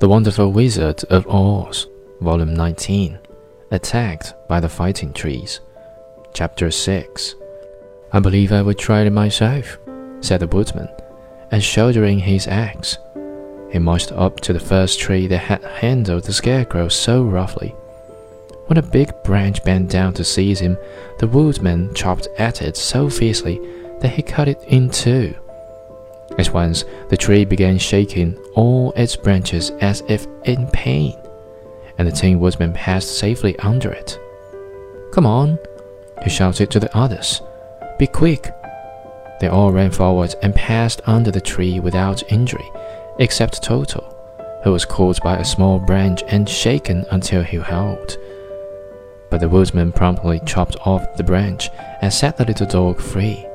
The Wonderful Wizard of Oz, Volume 19 Attacked by the Fighting Trees. Chapter 6 I believe I would try it myself, said the woodman, and shouldering his axe, he marched up to the first tree that had handled the scarecrow so roughly. When a big branch bent down to seize him, the woodman chopped at it so fiercely that he cut it in two. At once, the tree began shaking all its branches as if in pain, and the Tin Woodman passed safely under it. Come on, he shouted to the others. Be quick. They all ran forward and passed under the tree without injury, except Toto, who was caught by a small branch and shaken until he howled. But the woodman promptly chopped off the branch and set the little dog free.